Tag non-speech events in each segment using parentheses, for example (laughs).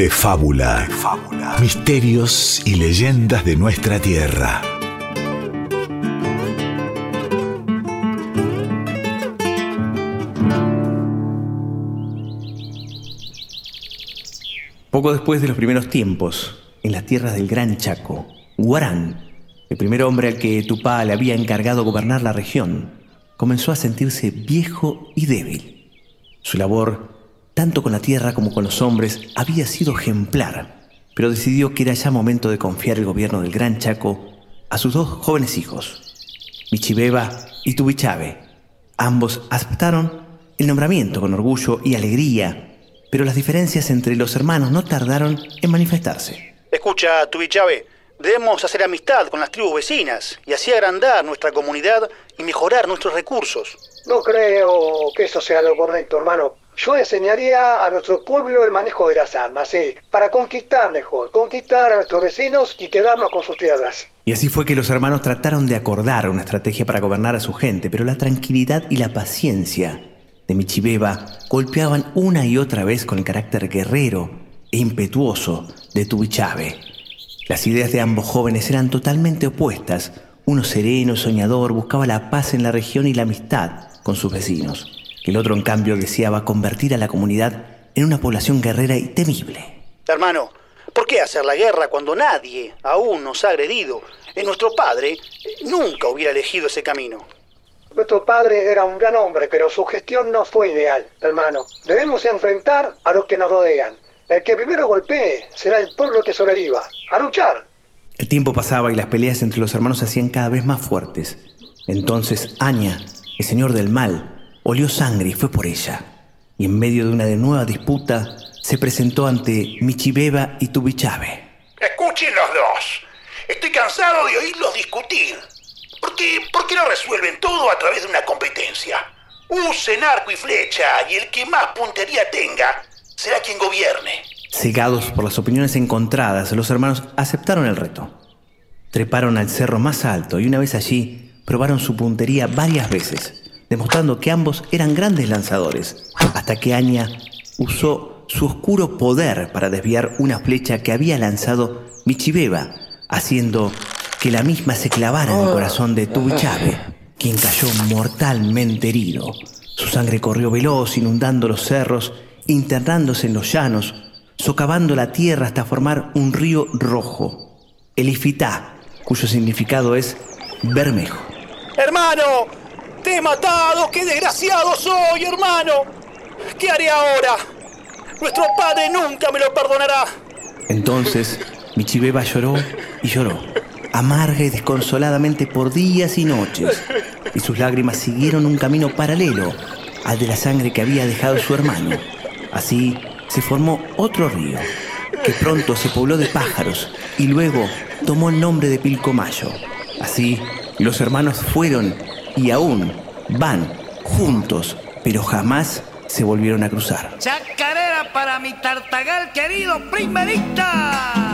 de fábula. Misterios y leyendas de nuestra tierra. Poco después de los primeros tiempos, en las tierras del Gran Chaco, Guarán, el primer hombre al que Tupá le había encargado gobernar la región, comenzó a sentirse viejo y débil. Su labor, tanto con la tierra como con los hombres, había sido ejemplar, pero decidió que era ya momento de confiar el gobierno del Gran Chaco a sus dos jóvenes hijos, Michibeba y Tubichabe. Ambos aceptaron el nombramiento con orgullo y alegría pero las diferencias entre los hermanos no tardaron en manifestarse. Escucha, Tubichabe, debemos hacer amistad con las tribus vecinas y así agrandar nuestra comunidad y mejorar nuestros recursos. No creo que eso sea lo correcto, hermano. Yo enseñaría a nuestro pueblo el manejo de las armas, sí, para conquistar mejor, conquistar a nuestros vecinos y quedarnos con sus tierras. Y así fue que los hermanos trataron de acordar una estrategia para gobernar a su gente, pero la tranquilidad y la paciencia de Michibeba golpeaban una y otra vez con el carácter guerrero e impetuoso de Tubichabe. Las ideas de ambos jóvenes eran totalmente opuestas. Uno sereno, soñador, buscaba la paz en la región y la amistad con sus vecinos. El otro, en cambio, deseaba convertir a la comunidad en una población guerrera y temible. Hermano, ¿por qué hacer la guerra cuando nadie aún nos ha agredido? En nuestro padre nunca hubiera elegido ese camino. Nuestro padre era un gran hombre, pero su gestión no fue ideal, hermano. Debemos enfrentar a los que nos rodean. El que primero golpee será el pueblo que sobreviva. ¡A luchar! El tiempo pasaba y las peleas entre los hermanos se hacían cada vez más fuertes. Entonces Aña, el señor del mal, olió sangre y fue por ella. Y en medio de una de nueva disputa, se presentó ante Michibeba y Tubichabe. Escuchen los dos. Estoy cansado de oírlos discutir. ¿Por qué, ¿Por qué no resuelven todo a través de una competencia? Usen arco y flecha y el que más puntería tenga será quien gobierne. Cegados por las opiniones encontradas, los hermanos aceptaron el reto. Treparon al cerro más alto y una vez allí probaron su puntería varias veces, demostrando que ambos eran grandes lanzadores, hasta que Anya usó su oscuro poder para desviar una flecha que había lanzado Michibeba, haciendo que la misma se clavara en el corazón de Tubichabe, quien cayó mortalmente herido. Su sangre corrió veloz, inundando los cerros, internándose en los llanos, socavando la tierra hasta formar un río rojo, el Ifitá, cuyo significado es bermejo. Hermano, te he matado, qué desgraciado soy, hermano. ¿Qué haré ahora? Nuestro padre nunca me lo perdonará. Entonces, Michibeba lloró y lloró amarga y desconsoladamente por días y noches, y sus lágrimas siguieron un camino paralelo al de la sangre que había dejado su hermano. Así se formó otro río, que pronto se pobló de pájaros y luego tomó el nombre de Pilcomayo. Así, los hermanos fueron y aún van juntos, pero jamás se volvieron a cruzar. Chacarera para mi tartagal querido primerita.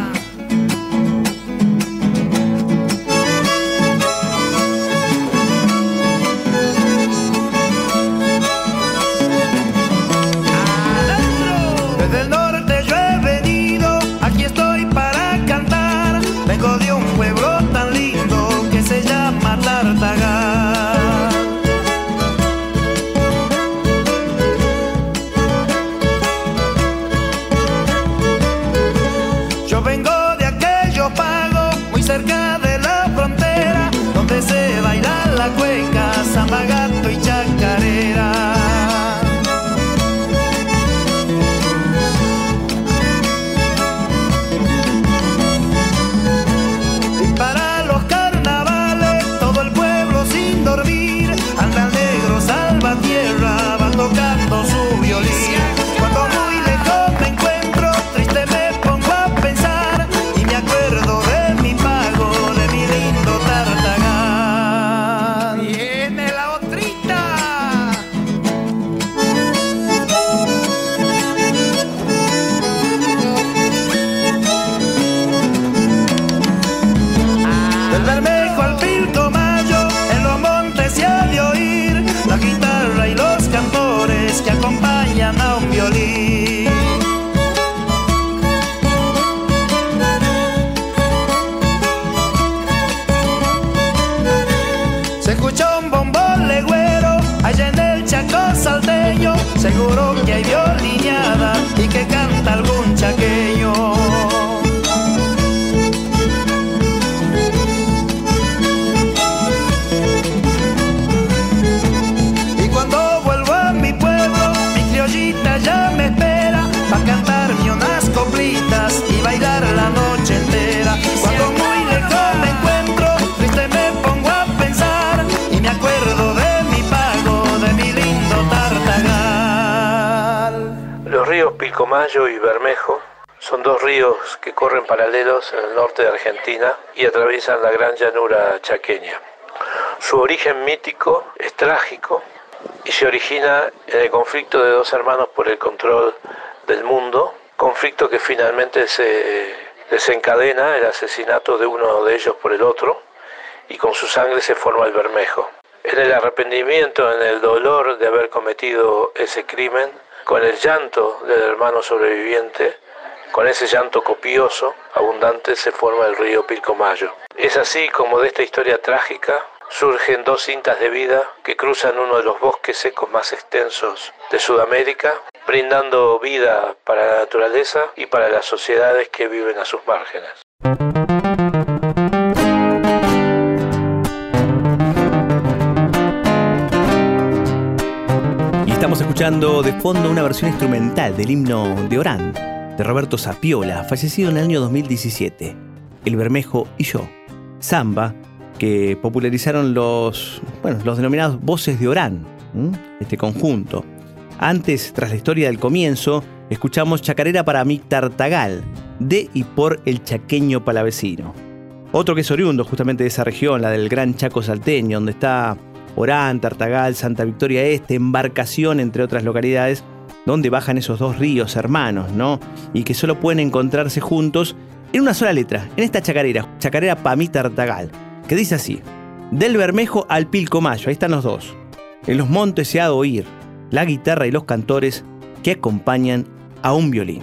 Seguro que hay violineada y que canta algún chaqueño. Pilcomayo y Bermejo son dos ríos que corren paralelos en el norte de Argentina y atraviesan la gran llanura chaqueña. Su origen mítico es trágico y se origina en el conflicto de dos hermanos por el control del mundo, conflicto que finalmente se desencadena el asesinato de uno de ellos por el otro y con su sangre se forma el Bermejo. En el arrepentimiento, en el dolor de haber cometido ese crimen, con el llanto del hermano sobreviviente, con ese llanto copioso, abundante, se forma el río Pilcomayo. Es así como de esta historia trágica surgen dos cintas de vida que cruzan uno de los bosques secos más extensos de Sudamérica, brindando vida para la naturaleza y para las sociedades que viven a sus márgenes. Estamos escuchando de fondo una versión instrumental del himno de Orán, de Roberto Sapiola, fallecido en el año 2017. El Bermejo y yo. Samba, que popularizaron los, bueno, los denominados voces de Orán, este conjunto. Antes, tras la historia del comienzo, escuchamos Chacarera para mi Tartagal, de y por el chaqueño palavecino. Otro que es oriundo justamente de esa región, la del Gran Chaco Salteño, donde está Orán, Tartagal, Santa Victoria Este, Embarcación, entre otras localidades, donde bajan esos dos ríos hermanos, ¿no? Y que solo pueden encontrarse juntos en una sola letra, en esta chacarera, chacarera pa' mí Tartagal, que dice así, del Bermejo al Pilcomayo, ahí están los dos. En los montes se ha de oír la guitarra y los cantores que acompañan a un violín.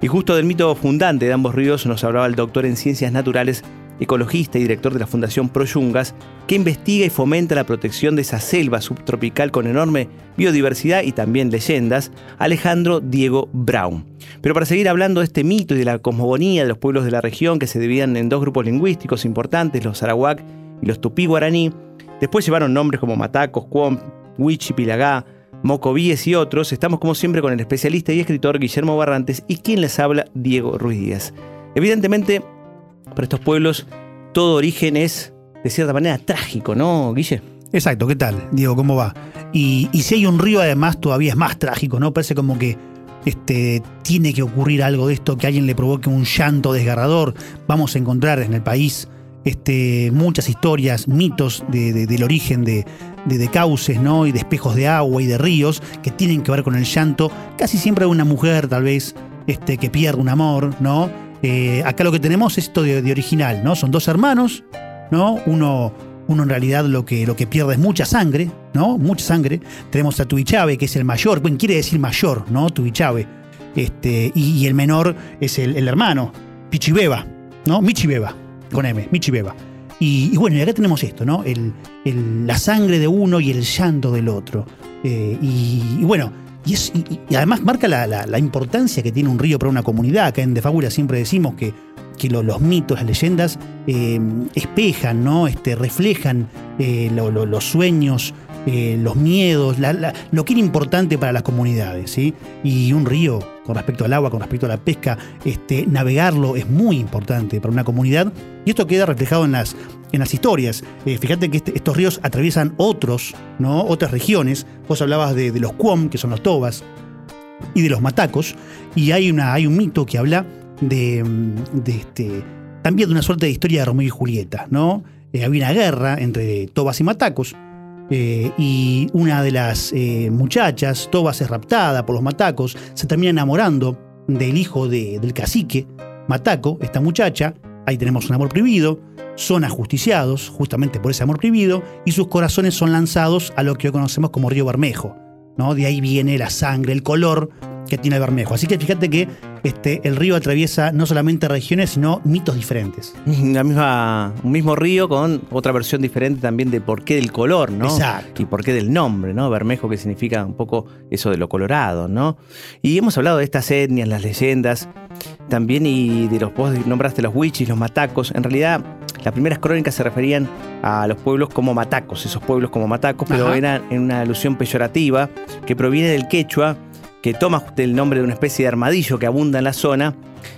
Y justo del mito fundante de ambos ríos nos hablaba el doctor en ciencias naturales, ecologista y director de la Fundación Proyungas, que investiga y fomenta la protección de esa selva subtropical con enorme biodiversidad y también leyendas, Alejandro Diego Brown. Pero para seguir hablando de este mito y de la cosmogonía de los pueblos de la región que se dividían en dos grupos lingüísticos importantes, los arawak y los tupí guaraní, después llevaron nombres como matacos, cuom, huichi, pilagá, mocovíes y otros, estamos como siempre con el especialista y escritor Guillermo Barrantes y quien les habla, Diego Ruiz Díaz. Evidentemente, para estos pueblos todo origen es, de cierta manera, trágico, ¿no, Guille? Exacto, ¿qué tal? Diego, ¿cómo va? Y, si hay un río, además, todavía es más trágico, ¿no? Parece como que este, tiene que ocurrir algo de esto, que alguien le provoque un llanto desgarrador. Vamos a encontrar en el país este, muchas historias, mitos de- de- del origen de, de- de cauces, ¿no? Y de espejos de agua y de ríos que tienen que ver con el llanto, casi siempre de una mujer, tal vez, este, que pierde un amor, ¿no? Eh, acá lo que tenemos es esto de, original, ¿no? Son dos hermanos, ¿no? Uno, uno en realidad lo que, lo que pierde es mucha sangre, ¿no? Mucha sangre. Tenemos a Tuichabe, que es el mayor, bueno, quiere decir mayor, ¿no? Tuichabe. Este, y, el menor es el, el hermano, Pichibeba, ¿no? Michibeba, con M, Michibeba. Y, y bueno, y acá tenemos esto, ¿no? El, el- la sangre de uno y el llanto del otro. Eh, y bueno, y, además marca la, la- importancia que tiene un río para una comunidad. Acá en De siempre decimos que, que lo- los mitos, las leyendas, eh, espejan, ¿no? Este, reflejan eh, lo- lo- los sueños, eh, los miedos, lo que era importante para las comunidades. Y un río, con respecto al agua, con respecto a la pesca, este, navegarlo es muy importante para una comunidad. Y esto queda reflejado en las, en las historias. Eh, fíjate que este- estos ríos atraviesan otros, ¿no? otras regiones. Vos hablabas de, los cuom, que son los tobas, y de los matacos. Y hay, una, hay un mito que habla de, mm, de este, también de una suerte de historia de Romeo y Julieta. ¿no? Eh, había una guerra entre tobas y matacos. eh, y una de las muchachas, Tobas es raptada por los matacos, se termina enamorando del hijo de- del cacique, Mataco, esta muchacha. Ahí tenemos un amor prohibido. Son ajusticiados justamente por ese amor prohibido y sus corazones son lanzados a lo que hoy conocemos como Río Bermejo. ¿no? De ahí viene la sangre, el color que tiene el Bermejo. Así que fíjate que este, el río atraviesa no solamente regiones, sino mitos diferentes. (laughs) La misma, un mismo río con otra versión diferente también de por qué del color, ¿no? Exacto. Y por qué del nombre, ¿no? Bermejo, que significa un poco eso de lo colorado, ¿no? Y hemos hablado de estas etnias, las leyendas, también y de los, vos nombraste los wichis, los matacos. En realidad, las primeras crónicas se referían a los pueblos como matacos, esos pueblos como matacos, pero Ajá. eran en una alusión peyorativa que proviene del quechua, que toma el nombre de una especie de armadillo que abunda en la zona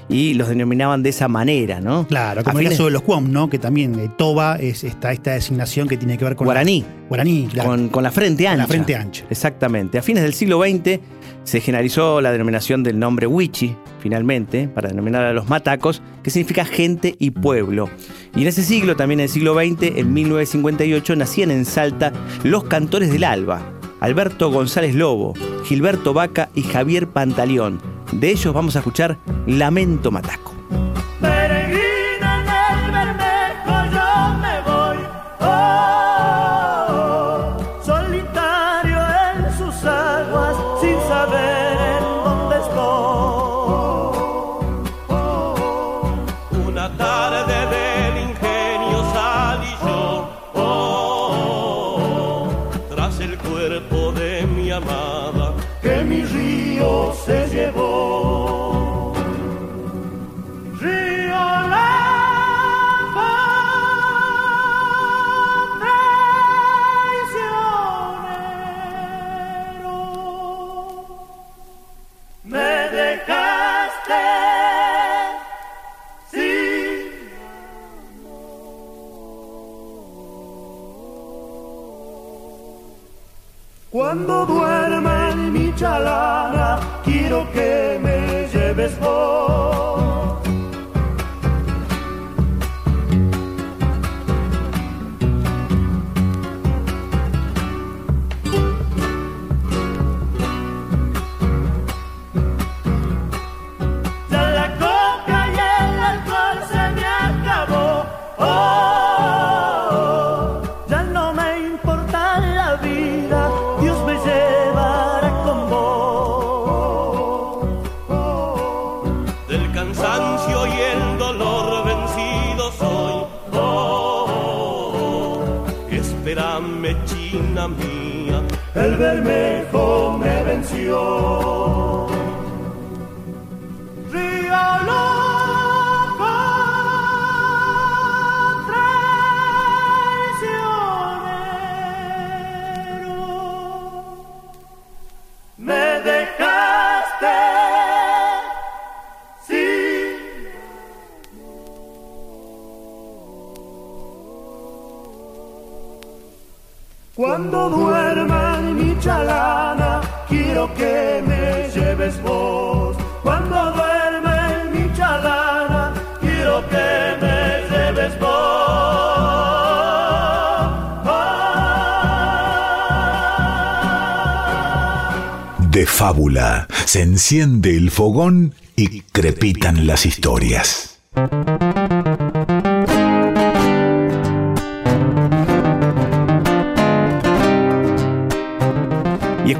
y los denominaban de esa manera, ¿no? Claro, A como el fines- caso de los Cuom, ¿no? Que también eh, Toba es esta, esta designación que tiene que ver con. la- Guaraní. guaraní, claro. con, con la frente Con ancha. la frente ancha. Exactamente. A fines del siglo XX se generalizó la denominación del nombre Wichi, finalmente, para denominar a los matacos, que significa gente y pueblo. Y en ese siglo, también en el siglo XX, en 1958, nacían en Salta los cantores del Alba, Alberto González Lobo, Gilberto Vaca y Javier Pantaleón. De ellos vamos a escuchar Lamento Mataco. Bermejo me venció. Cuando duerma en mi chalana, quiero que me lleves vos. Cuando duerma en mi chalana, quiero que me lleves vos. De fábula se enciende el fogón y crepitan las historias.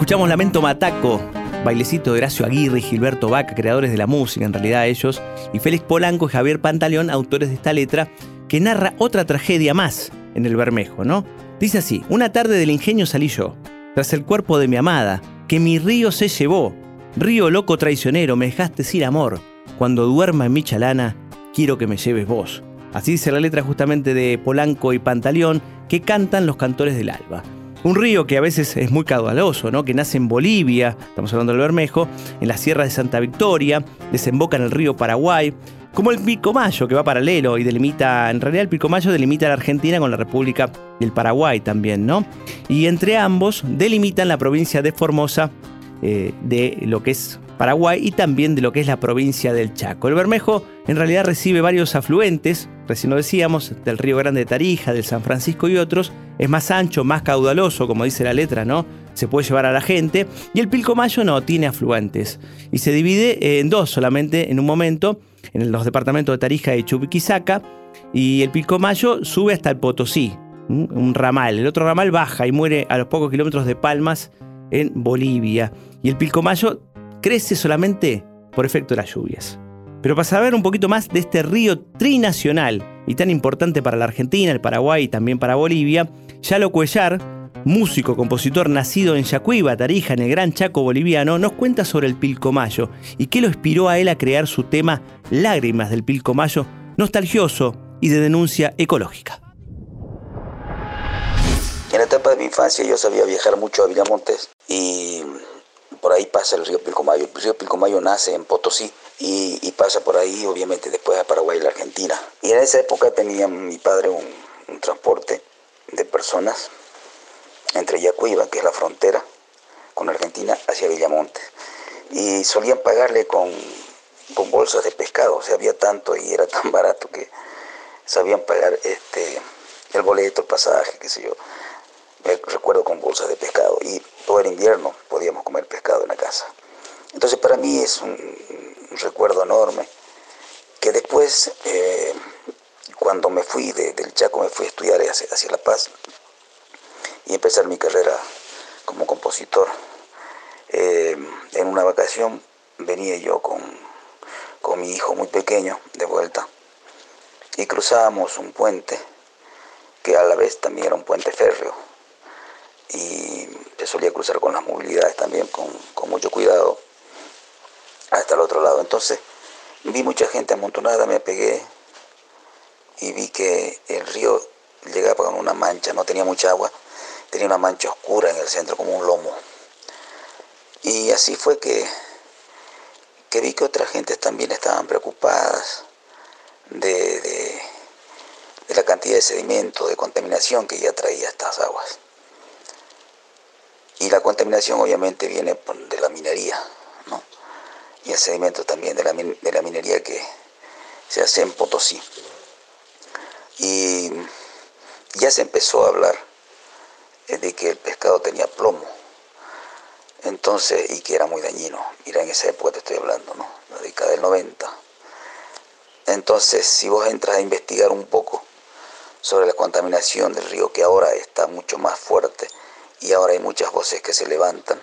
Escuchamos Lamento Mataco, bailecito de Horacio Aguirre y Gilberto Vaca, creadores de la música, en realidad ellos, y Félix Polanco y Javier Pantaleón, autores de esta letra, que narra otra tragedia más en el Bermejo, ¿no? Dice así, una tarde del ingenio salí yo, tras el cuerpo de mi amada, que mi río se llevó. Río loco traicionero, me dejaste sin amor. Cuando duerma en mi chalana, quiero que me lleves vos. Así dice la letra justamente de Polanco y Pantaleón, que cantan los cantores del alba. Un río que a veces es muy caudaloso, ¿no? que nace en Bolivia, estamos hablando del Bermejo, en la sierra de Santa Victoria, desemboca en el río Paraguay, como el Pilcomayo que va paralelo y delimita, en realidad el Pilcomayo delimita la Argentina con la República del Paraguay también, ¿no? Y entre ambos delimitan la provincia de Formosa eh, de lo que es Paraguay y también de lo que es la provincia del Chaco. El Bermejo en realidad recibe varios afluentes, recién lo decíamos, del Río Grande de Tarija, del San Francisco y otros. Es más ancho, más caudaloso, como dice la letra, ¿no? Se puede llevar a la gente. Y el Pilcomayo no tiene afluentes. Y se divide en dos solamente en un momento, en los departamentos de Tarija y Chuquisaca. Y el Pilcomayo sube hasta el Potosí, un ramal. El otro ramal baja y muere a los pocos kilómetros de Palmas, en Bolivia. Y el Pilcomayo crece solamente por efecto de las lluvias. Pero para saber un poquito más de este río trinacional y tan importante para la Argentina, el Paraguay y también para Bolivia, Yalo Cuellar, músico, compositor nacido en Yacuiba, Tarija, en el Gran Chaco boliviano, nos cuenta sobre el Pilcomayo y qué lo inspiró a él a crear su tema Lágrimas del Pilcomayo, nostalgioso y de denuncia ecológica. En la etapa de mi infancia yo sabía viajar mucho a Villamontes y por ahí pasa el río Pilcomayo. El río Pilcomayo nace en Potosí y, pasa por ahí obviamente después a Paraguay y la Argentina. Y en esa época tenía mi padre un, un transporte de personas entre Yacuiba, que es la frontera con Argentina, hacia Villamontes. Y solían pagarle con, con bolsas de pescado, o sea, había tanto y era tan (laughs) barato que sabían pagar este, el boleto, el pasaje, qué sé yo me recuerdo con bolsas de pescado y todo el invierno podíamos comer pescado en la casa. Entonces para mí es un, recuerdo enorme que después, eh, cuando me fui del Chaco, me fui a estudiar hacia, La Paz y empezar mi carrera como compositor. Eh, en una vacación venía yo con, con mi hijo muy pequeño de vuelta y cruzábamos un puente que a la vez también era un puente férreo y se solía cruzar con las movilidades también con, mucho cuidado hasta el otro lado. Entonces vi mucha gente amontonada, me pegué y vi que el río llegaba con una mancha, no tenía mucha agua, tenía una mancha oscura en el centro como un lomo. Y así fue que, que vi que otras gentes también estaban preocupadas de, de la cantidad de sedimento, de contaminación que ya traía estas aguas. Y la contaminación obviamente viene de la minería. Y el sedimento también de la, de la minería que se hace en Potosí. Y ya se empezó a hablar de que el pescado tenía plomo. Entonces, y que era muy dañino. Mira, en esa época te estoy hablando, ¿no? La década del 90. Entonces, si vos entras a investigar un poco sobre la contaminación del río, que ahora está mucho más fuerte, y ahora hay muchas voces que se levantan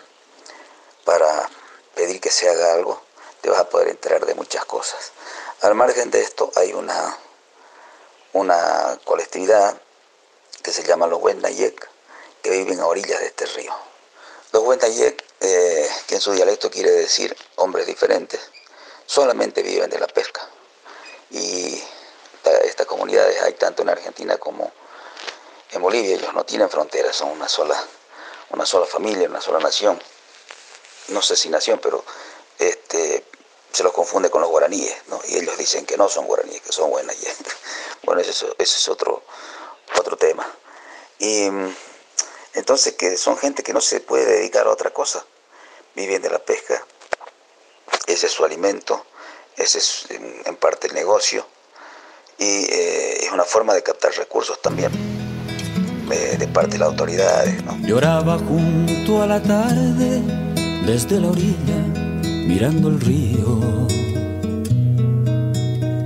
para pedir que se haga algo, te vas a poder enterar de muchas cosas. Al margen de esto hay una, una colectividad que se llama los Wendayek, que viven a orillas de este río. Los Wendayek, eh, que en su dialecto quiere decir hombres diferentes, solamente viven de la pesca. Y estas comunidades hay tanto en Argentina como en Bolivia, ellos no tienen fronteras, son una sola una sola familia, una sola nación. No sé si nación, pero este, se los confunde con los guaraníes, ¿no? Y ellos dicen que no son guaraníes, que son buenas. (laughs) Bueno, ese, es otro, otro tema. Y entonces que son gente que no se puede dedicar a otra cosa. Viven de la pesca, ese es su alimento, ese es en, parte el negocio y eh, es una forma de captar recursos también de parte de las autoridades. ¿no? Lloraba junto a la tarde, desde la orilla, mirando el río.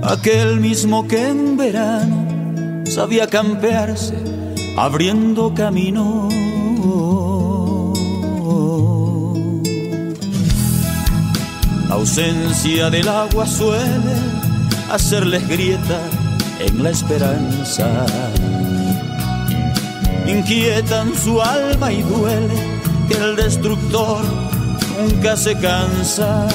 Aquel mismo que en verano sabía campearse, abriendo camino. La ausencia del agua suele hacerles grieta en la esperanza inquietan su alma y duele que el destructor nunca se cansa.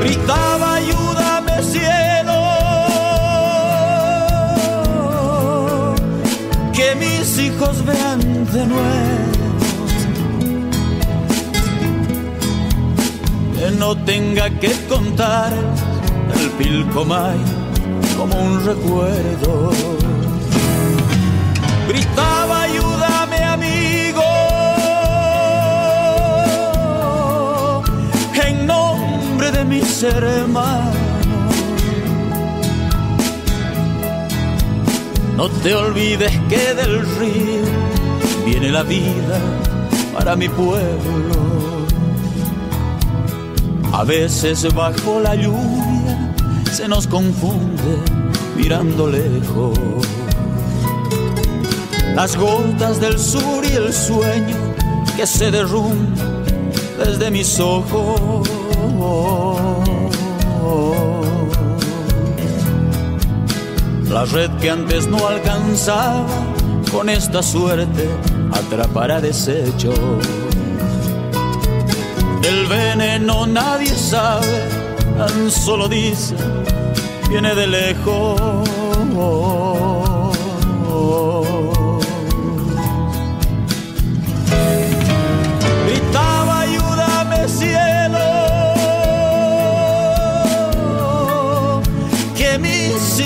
Gritaba, ayúdame cielo, que mis hijos vean de nuevo. Que no tenga que contar el Pilcomay como un recuerdo. Mis hermanos. No te olvides que del río viene la vida para mi pueblo. A veces bajo la lluvia se nos confunde mirando lejos. las gotas del sur y el sueño que se derrumba desde mis ojos. La red que antes no alcanzaba, con esta suerte atrapará desecho. Del veneno nadie sabe, tan solo dice, viene de lejos.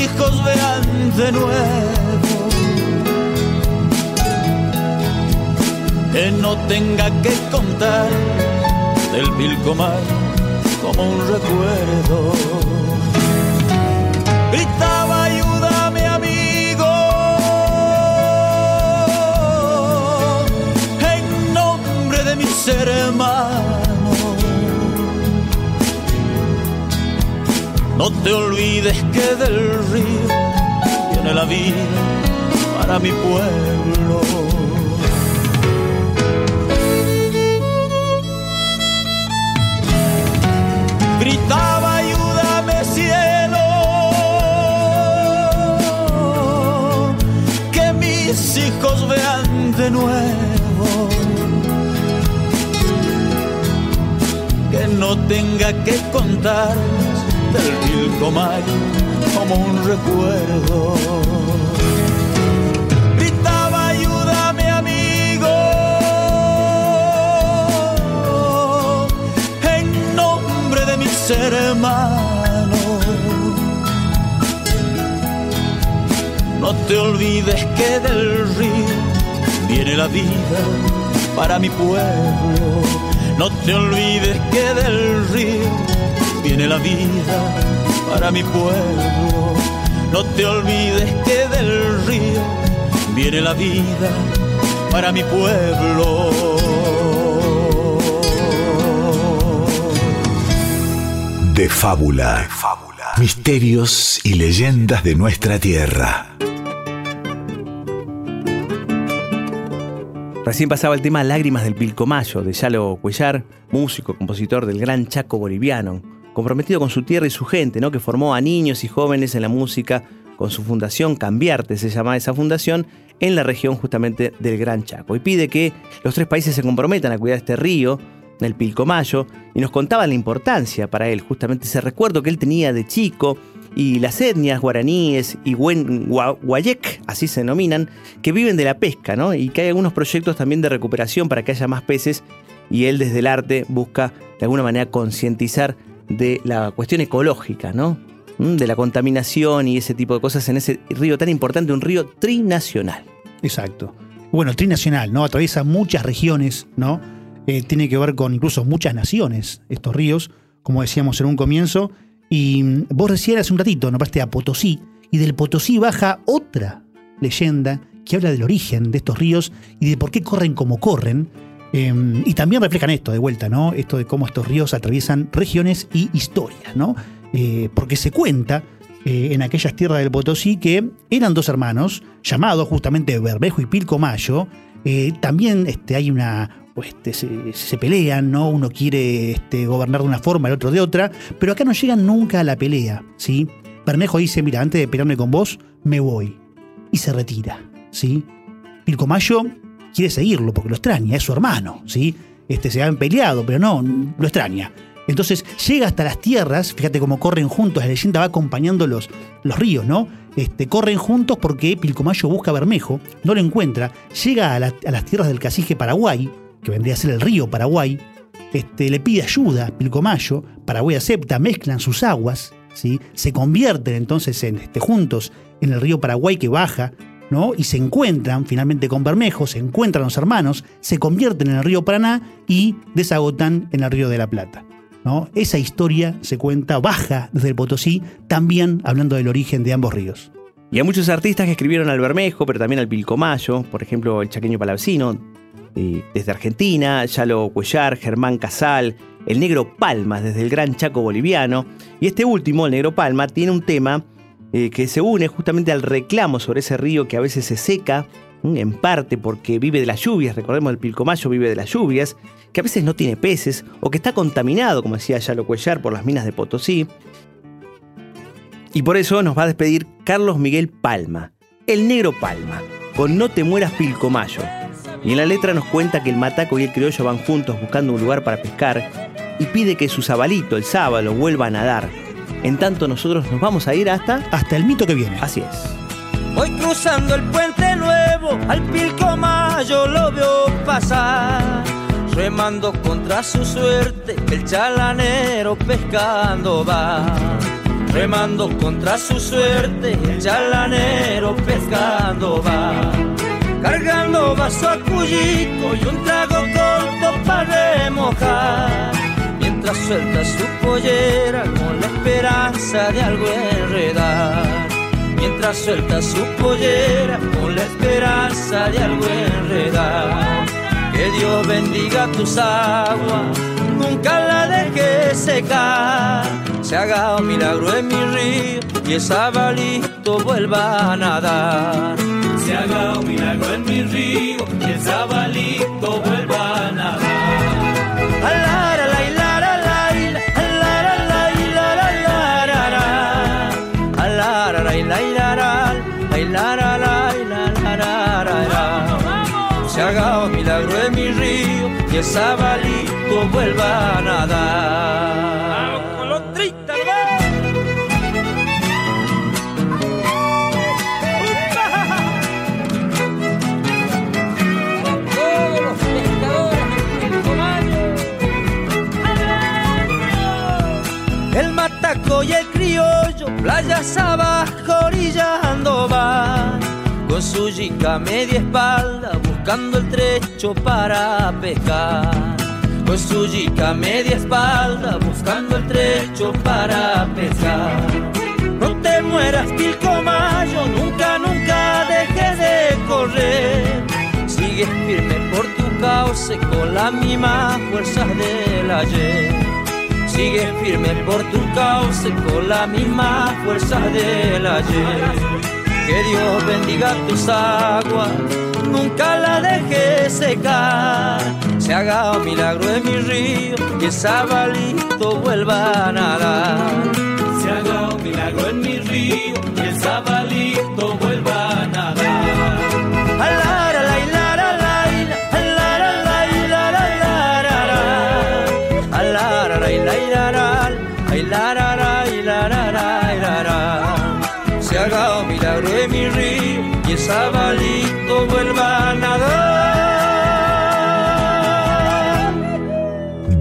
Hijos vean de nuevo. Que no tenga que contar del Pilcomar como un recuerdo. Gritaba, ayúdame amigo, en nombre de mis hermanos. No te olvides que del río viene la vida para mi pueblo. gritaba ayúdame cielo que mis hijos vean de nuevo que no tenga que contar del Pilcomayo como un recuerdo gritaba ayúdame amigo en nombre de mis hermanos. No te olvides que del río viene la vida para mi pueblo. No te olvides que del río viene la vida para mi pueblo. No te olvides que del río viene la vida para mi pueblo. De fábula. Misterios y leyendas de nuestra tierra. Recién pasaba el tema Lágrimas del Pilcomayo de Yalo Cuellar, músico, compositor del Gran Chaco Boliviano, comprometido con su tierra y su gente, ¿no? que formó a niños y jóvenes en la música con su fundación Cambiarte, se llama esa fundación, en la región justamente del Gran Chaco. Y pide que los tres países se comprometan a cuidar este río, el Pilcomayo, y nos contaba la importancia para él, justamente ese recuerdo que él tenía de chico, y las etnias guaraníes y Guayec, así se denominan, que viven de la pesca, ¿no? Y que hay algunos proyectos también de recuperación para que haya más peces, y él desde el arte busca de alguna manera concientizar de la cuestión ecológica, ¿no? Mm, De la contaminación y ese tipo de cosas en ese río tan importante, un río trinacional. Exacto. Bueno, trinacional, ¿no? Atraviesa muchas regiones, ¿no? Eh, tiene que ver con incluso muchas naciones, estos ríos, como decíamos en un comienzo. Y mm, vos recién hace un ratito nombraste a Potosí, y del Potosí baja otra leyenda que habla del origen de estos ríos y de por qué corren como corren. Eh, y también reflejan esto de vuelta, ¿no? Esto de cómo estos ríos atraviesan regiones y historias, ¿no? Eh, porque se cuenta eh, en aquellas tierras del Potosí que eran dos hermanos, llamados justamente Bermejo y Pilcomayo. Eh, también este, hay una. este, se, se pelean, ¿no? Uno quiere este, gobernar de una forma, el otro de otra, pero acá no llegan nunca a la pelea, ¿sí? Bermejo dice: Mira, antes de pelearme con vos, me voy. Y se retira, ¿sí? Pilcomayo quiere seguirlo porque lo extraña, es su hermano, ¿sí? Este, se han peleado, pero no, lo extraña. Entonces llega hasta las tierras, fíjate cómo corren juntos, la leyenda va acompañando los, ríos, ¿no? Este, corren juntos porque Pilcomayo busca Bermejo, no lo encuentra, llega a las tierras del cacique Paraguay, que vendría a ser el río Paraguay, este, le pide ayuda a Pilcomayo, Paraguay acepta, mezclan sus aguas, ¿sí? se convierten entonces en, este, juntos en el río Paraguay que baja, ¿no? y se encuentran finalmente con Bermejo, se encuentran los hermanos, se convierten en el río Paraná y desagotan en el río de la Plata. ¿no? Esa historia se cuenta, baja desde el Potosí, también hablando del origen de ambos ríos. Y hay muchos artistas que escribieron al Bermejo, pero también al Pilcomayo, por ejemplo, el chaqueño Palavecino, eh, desde Argentina, Yalo Cuellar, Germán Casal, el Negro Palmas, desde el Gran Chaco Boliviano. Y este último, el Negro Palma, tiene un tema eh, que se une justamente al reclamo sobre ese río que a veces se seca en parte porque vive de las lluvias, recordemos el pilcomayo vive de las lluvias, que a veces no tiene peces o que está contaminado, como decía Yalo Cuellar, por las minas de Potosí. Y por eso nos va a despedir Carlos Miguel Palma, el negro Palma, con No te mueras Pilcomayo. Y en la letra nos cuenta que el mataco y el criollo van juntos buscando un lugar para pescar y pide que su zabalito, el sábalo, vuelva a nadar. En tanto nosotros nos vamos a ir hasta... Hasta el mito que viene. Así es. Voy cruzando el puente nuevo, al Pilcomayo lo veo pasar. Remando contra su suerte, el chalanero pescando va. Remando contra su suerte, el chalanero pescando va. Cargando vaso a cuyico y un trago corto para remojar. Mientras suelta su pollera con la esperanza de algo enredar mientras suelta su pollera con la esperanza de algo enredar. Que Dios bendiga tus aguas, nunca la deje secar. Se haga un milagro en mi río y el sabalito vuelva a nadar. Se haga un milagro en mi río y el sabalito vuelva a nadar. Sabalito vuelva a nadar. Vamos con los tristes, Todos los pescadores El mataco y el criollo, playas abajo orillando van con su yica media espalda buscando el trecho para pescar. Con su yica media espalda buscando el trecho para pescar. No te mueras, Pilcomayo, nunca, nunca dejes de correr. Sigue firme por tu cauce con las mismas fuerzas del ayer. Sigue firme por tu cauce con las mismas fuerzas del ayer. Que Dios bendiga tus aguas, nunca la dejes secar. Se haga un milagro en mi río y el sabalito vuelva a nadar. Se haga un milagro en mi río y el sabalito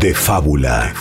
De fábula.